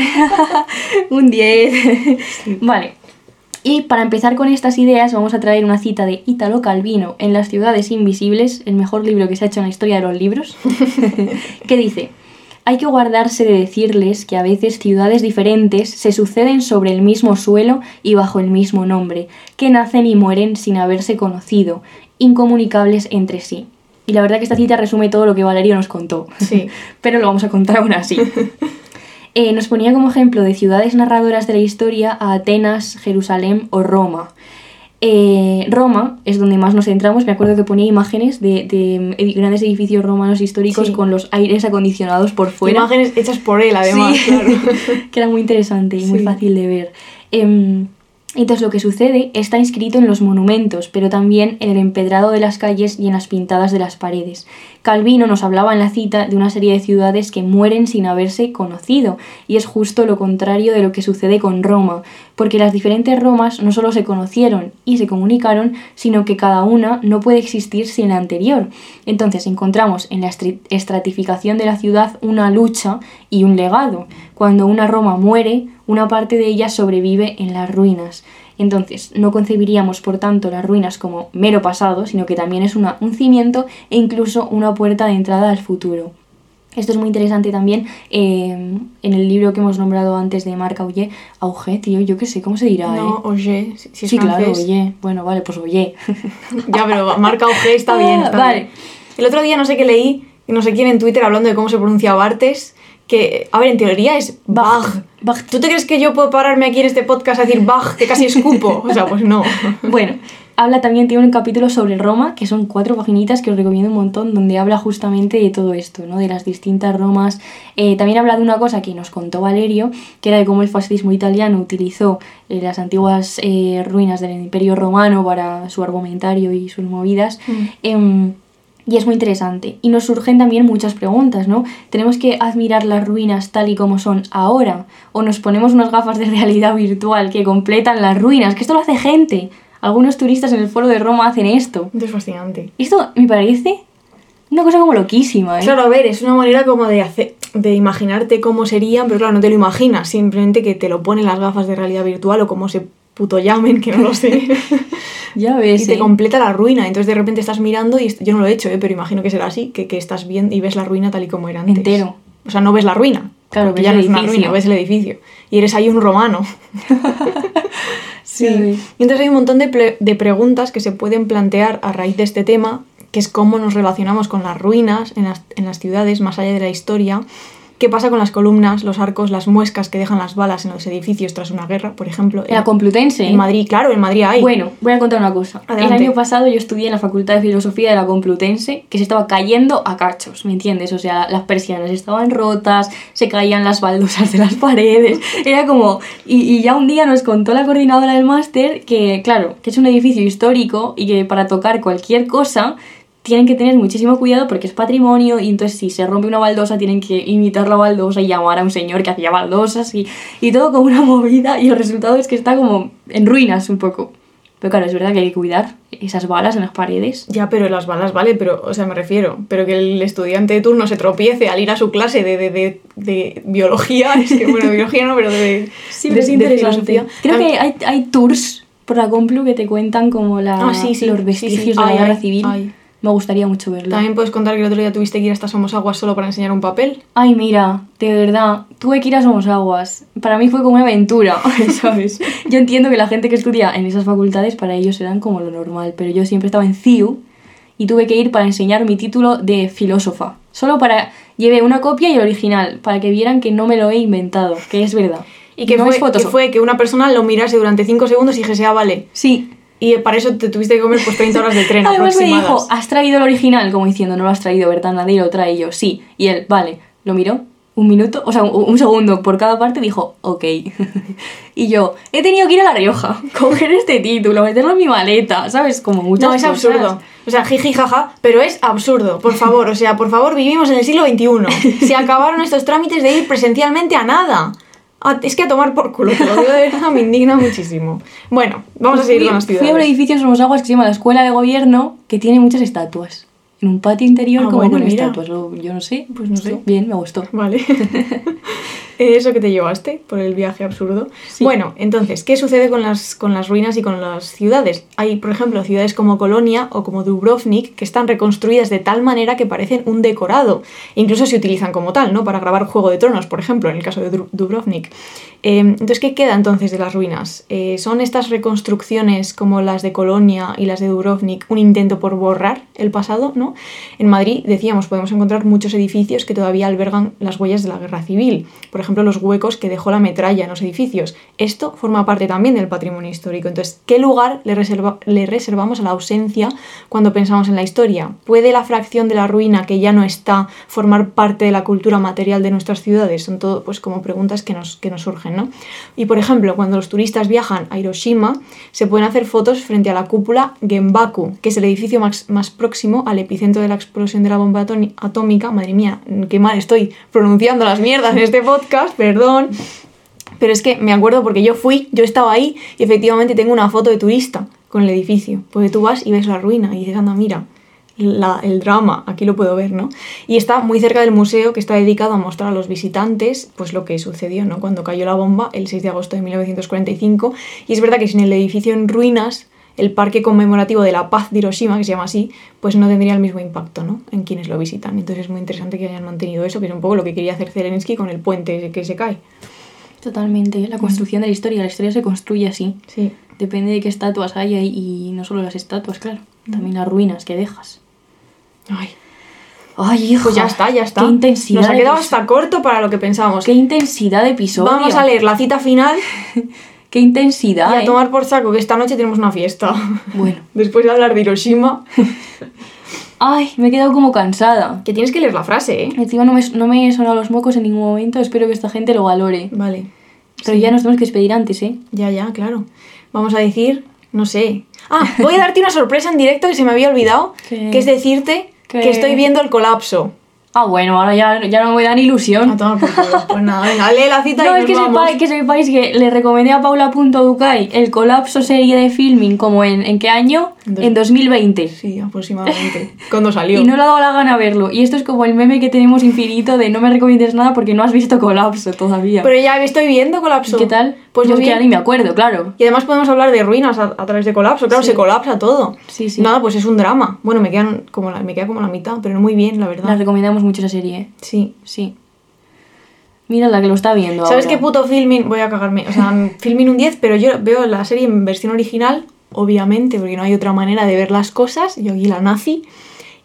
un 10. Vale. Y para empezar con estas ideas vamos a traer una cita de Italo Calvino en Las ciudades invisibles, el mejor libro que se ha hecho en la historia de los libros, que dice, hay que guardarse de decirles que a veces ciudades diferentes se suceden sobre el mismo suelo y bajo el mismo nombre, que nacen y mueren sin haberse conocido, incomunicables entre sí. Y la verdad que esta cita resume todo lo que Valerio nos contó Sí. pero lo vamos a contar aún así. Eh, nos ponía como ejemplo de ciudades narradoras de la historia a Atenas, Jerusalén o Roma. Eh, Roma es donde más nos centramos. Me acuerdo que ponía imágenes de, grandes edificios romanos históricos Sí. con los aires acondicionados por fuera. Imágenes hechas por él, además, Sí. claro. que era muy interesante y muy fácil de ver. Em, entonces lo que sucede está inscrito en los monumentos, pero también en el empedrado de las calles y en las pintadas de las paredes. Calvino nos hablaba en la cita de una serie de ciudades que mueren sin haberse conocido, y es justo lo contrario de lo que sucede con Roma, porque las diferentes Romas no solo se conocieron y se comunicaron, sino que cada una no puede existir sin la anterior. Entonces encontramos en la estratificación de la ciudad una lucha y un legado. Cuando una Roma muere, una parte de ella sobrevive en las ruinas. Entonces, no concebiríamos, por tanto, las ruinas como mero pasado, sino que también es una, un cimiento e incluso una puerta de entrada al futuro. Esto es muy interesante también eh, en el libro que hemos nombrado antes de Marc Auger. Auger, tío, yo qué sé, ¿cómo se dirá? No, eh? si, si es sí, claro, francés. oye. Bueno, vale, pues oye. Ya, pero marca OG está bien, está vale. bien. El otro día no sé qué leí, no sé quién en Twitter hablando de cómo se pronuncia Bartes, que, a ver, en teoría es Bach. Bach. ¿Tú te crees que yo puedo pararme aquí en este podcast a decir Bach, que casi escupo? O sea, pues no. Bueno, habla también, tiene un capítulo sobre Roma, que son cuatro paginitas que os recomiendo un montón, donde habla justamente de todo esto, ¿no? De las distintas Romas. Eh, también habla de una cosa que nos contó Valerio, que era de cómo el fascismo italiano utilizó eh, las antiguas eh, ruinas del Imperio Romano para su argumentario y sus movidas. Em, y es muy interesante. Y nos surgen también muchas preguntas, ¿no? ¿Tenemos que admirar las ruinas tal y como son ahora? ¿O nos ponemos unas gafas de realidad virtual que completan las ruinas? Que esto lo hace gente. Algunos turistas en el foro de Roma hacen esto. Es fascinante. Esto me parece una cosa como loquísima, ¿eh? Claro, a ver, es una manera como de hacer, de imaginarte cómo serían, pero claro, no te lo imaginas, simplemente que te lo ponen las gafas de realidad virtual o como se puto llamen, que no lo sé. Ya ves, y te ¿eh? completa la ruina. Entonces de repente estás mirando y yo no lo he hecho, ¿eh? pero imagino que será así, que, que estás viendo y ves la ruina tal y como era antes. Entero. O sea, no ves la ruina. Claro, ves ya el no es una ruina, ves el edificio. Y eres ahí un romano. Sí. Y entonces hay un montón de, de preguntas que se pueden plantear a raíz de este tema, que es cómo nos relacionamos con las ruinas en las, en las ciudades, más allá de la historia. ¿Qué pasa con las columnas, los arcos, las muescas que dejan las balas en los edificios tras una guerra, por ejemplo? En la Complutense. En Madrid, claro, en Madrid hay. Bueno, voy a contar una cosa. Adelante. El año pasado yo estudié en la Facultad de Filosofía de la Complutense, que se estaba cayendo a cachos, ¿me entiendes? O sea, las persianas estaban rotas, se caían las baldosas de las paredes. Era como. Y, y ya un día nos contó la coordinadora del máster que, claro, que es un edificio histórico y que para tocar cualquier cosa tienen que tener muchísimo cuidado porque es patrimonio y entonces si se rompe una baldosa tienen que imitar la baldosa y llamar a un señor que hacía baldosas y, y todo como una movida y el resultado es que está como en ruinas un poco. Pero claro, es verdad que hay que cuidar esas balas en las paredes. Ya, pero las balas, vale, pero, o sea, me refiero, pero que el estudiante de turno se tropiece al ir a su clase de, de, de, de biología, es que, bueno, biología no, pero de, Siempre de- es interesante. Creo Ah, que hay, hay tours por la Complu que te cuentan como la, Ah, sí, sí, los sí, vestigios sí. de la Ay, guerra civil. ay. Me gustaría mucho verlo. También puedes contar que el otro día tuviste que ir hasta Somos Aguas solo para enseñar un papel. Ay, mira, de verdad, tuve que ir a Somos Aguas. Para mí fue como una aventura, ¿sabes? Yo entiendo que la gente que estudia en esas facultades, para ellos serán como lo normal, pero yo siempre estaba en CIU y tuve que ir para enseñar mi título de filósofa. Solo para... Llevé una copia y el original, para que vieran que no me lo he inventado, que es verdad. Y que, no fue, es que fue que una persona lo mirase durante 5 segundos y dijese, ah, vale. Sí. Y para eso te tuviste que comer pues 30 horas de tren Además me dijo, ¿has traído el original? Como diciendo, no lo has traído, ¿verdad? Nadie lo trae. Y yo, sí. Y él, vale, lo miró. Un minuto, o sea, un un segundo por cada parte, dijo, ok. y yo, he tenido que ir a La Rioja, coger este título, meterlo en mi maleta, ¿sabes? Como muchas No, es cosas. absurdo. O sea, jiji, jaja, pero es absurdo, por favor. O sea, por favor, vivimos en el siglo XXI. Se acabaron estos trámites de ir presencialmente a nada. A- es que a tomar por culo, te lo digo de verdad, me indigna muchísimo. Bueno, vamos a seguir con las Fui a un ciudades. edificio en Somosaguas que se llama la Escuela de Gobierno, que tiene muchas estatuas. En un patio interior Ah, como bueno, con mira. estatuas. Yo no sé. Pues no sé. Bien, me gustó. Vale. Eso que te llevaste por el viaje absurdo. Sí. Bueno, entonces, ¿qué sucede con las, con las ruinas y con las ciudades? Hay, por ejemplo, ciudades como Colonia o como Dubrovnik que están reconstruidas de tal manera que parecen un decorado. Incluso se utilizan como tal, ¿no? Para grabar Juego de Tronos, por ejemplo, en el caso de Dubrovnik. Eh, entonces, ¿qué queda entonces de las ruinas? Eh, ¿Son estas reconstrucciones como las de Colonia y las de Dubrovnik un intento por borrar el pasado? ¿no? En Madrid, decíamos, podemos encontrar muchos edificios que todavía albergan las huellas de la guerra civil. Por ejemplo, los huecos que dejó la metralla en los edificios. Esto forma parte también del patrimonio histórico. Entonces, ¿qué lugar le, reserva- le reservamos a la ausencia cuando pensamos en la historia? ¿Puede la fracción de la ruina que ya no está formar parte de la cultura material de nuestras ciudades? Son todo pues como preguntas que nos, que nos surgen, ¿no? Y por ejemplo, cuando los turistas viajan a Hiroshima, se pueden hacer fotos frente a la cúpula Genbaku, que es el edificio más, más próximo al epicentro de la explosión de la bomba atómica. Madre mía, qué mal estoy pronunciando las mierdas en este podcast, perdón. Pero es que me acuerdo porque yo fui, yo estaba ahí y efectivamente tengo una foto de turista con el edificio. Porque tú vas y ves la ruina y dices, anda, mira, la- el drama, aquí lo puedo ver, ¿no? Y está muy cerca del museo que está dedicado a mostrar a los visitantes pues lo que sucedió, ¿no? Cuando cayó la bomba el 6 de agosto de 1945. Y es verdad que sin el edificio en ruinas, el parque conmemorativo de la paz de Hiroshima, que se llama así, pues no tendría el mismo impacto, ¿no? En quienes lo visitan. Entonces es muy interesante que hayan mantenido eso, que es un poco lo que quería hacer Zelensky con el puente que se cae. Totalmente. La construcción de la historia. La historia se construye así. Sí. Depende de qué estatuas haya y, y no solo las estatuas, claro. También las ruinas que dejas. Ay. Ay, hijo. Pues ya está, ya está. Qué intensidad. Nos ha quedado hasta corto para lo que pensábamos. Qué intensidad de episodio. Vamos a leer la cita final Qué intensidad. y a ¿eh? tomar por saco que esta noche tenemos una fiesta. Bueno. Después de hablar de Hiroshima, Ay, me he quedado como cansada. que tienes que leer la frase, ¿eh? Encima no me, no me he sonado los mocos en ningún momento. Espero que esta gente lo valore. Vale. Pero ya nos tenemos que despedir antes, ¿eh? Ya, ya, claro. Vamos a decir, no sé. Ah, voy a darte una sorpresa en directo que se me había olvidado, ¿Qué? que es decirte ¿Qué? que estoy viendo el colapso. Ah, bueno, ahora ya, ya no me dan A ilusión. tomar por culo. Pues nada, venga, lee la cita No, y es que vamos. sepáis, que sepáis que le recomendé a Paula.ducay el colapso serie de filming como en, ¿en qué año? En dos- En 2020. Sí, aproximadamente. Cuando salió. Y no le ha dado la gana verlo. Y esto es como el meme que tenemos infinito de no me recomiendes nada porque no has visto colapso todavía. Pero ya estoy viendo colapso. ¿Qué tal? Pues Yo que ya ni me acuerdo, claro. Y además podemos hablar de ruinas a, a través de colapso. Claro, Sí. se colapsa todo. Sí, sí. Nada, pues es un drama. Bueno, me quedan como la, me queda como la mitad, pero muy bien, la verdad. La recomendamos mucho esa serie, ¿eh? Sí. Sí. Mira la que lo está viendo ¿Sabes ahora. qué puto filming? Voy a cagarme. O sea, filming un 10, pero yo veo la serie en versión original, obviamente, porque no hay otra manera de ver las cosas. Yo aquí la nazi.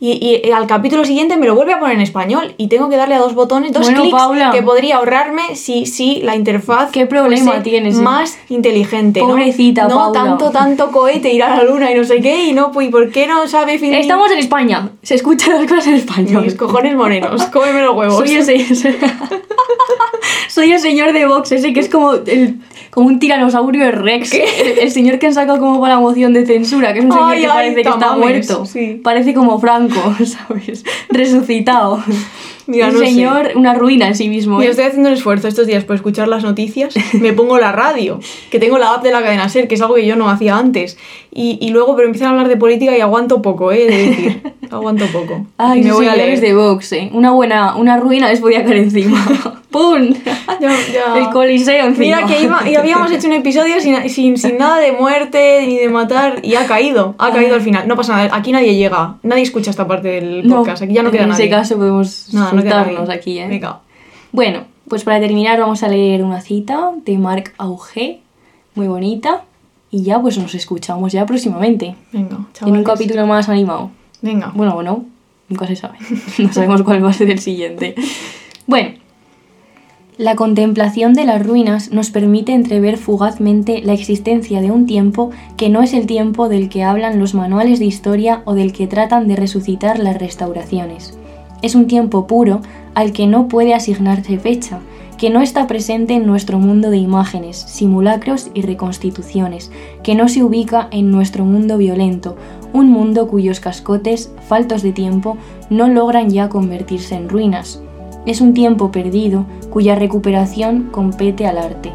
Y, al capítulo siguiente me lo vuelve a poner en español y tengo que darle a dos botones, dos Bueno, clics Paula. que podría ahorrarme si, si la interfaz ¿Qué problema tienes, eh? más inteligente. ¿no? Pobrecita, no, Paula. tanto, tanto cohete ir a la luna y no sé qué, y no, pues, ¿y por qué no sabe? Estamos en España. Se escuchan las cosas en español. Mis cojones morenos, cómeme los huevos. Soy ese. Soy el señor de Vox, ese que es como el, como un tiranosaurio Rex. El, el señor que han sacado como para la moción de censura, que es un señor Ay, que ay, parece que está muerto. sí. Parece como Franco, ¿sabes? Resucitado. Mira, un no sé. señor, una ruina en sí mismo. Mira, ¿eh? estoy haciendo un esfuerzo estos días por escuchar las noticias. Me pongo la radio, que tengo la app de la cadena Ser, que es algo que yo no hacía antes. Y, y luego, pero empiezan a hablar de política y aguanto poco, ¿eh? De decir, aguanto poco. Ay, me voy a leer. de Vox, ¿eh? Una buena, una ruina les podía caer encima. ¡Pum! Ya- ya. El coliseo encima. Mira que iba- y habíamos hecho un episodio sin, sin, sin nada de muerte ni de matar y ha caído, ha caído al final. No pasa nada, aquí nadie llega, nadie escucha esta parte del No, podcast, aquí ya no queda en nadie. ese caso podemos Nada, aquí, ¿eh? Venga. Bueno, pues para terminar vamos a leer una cita de Marc Auger, muy bonita, y ya pues nos escuchamos ya próximamente, Venga, en un chavales. capítulo más animado. Venga. Bueno, o no, nunca se sabe, no sabemos cuál va a ser el siguiente. Bueno, la contemplación de las ruinas nos permite entrever fugazmente la existencia de un tiempo que no es el tiempo del que hablan los manuales de historia o del que tratan de resucitar las restauraciones. Es un tiempo puro al que no puede asignarse fecha, que no está presente en nuestro mundo de imágenes, simulacros y reconstituciones, que no se ubica en nuestro mundo violento, un mundo cuyos cascotes, faltos de tiempo, no logran ya convertirse en ruinas. Es un tiempo perdido cuya recuperación compete al arte.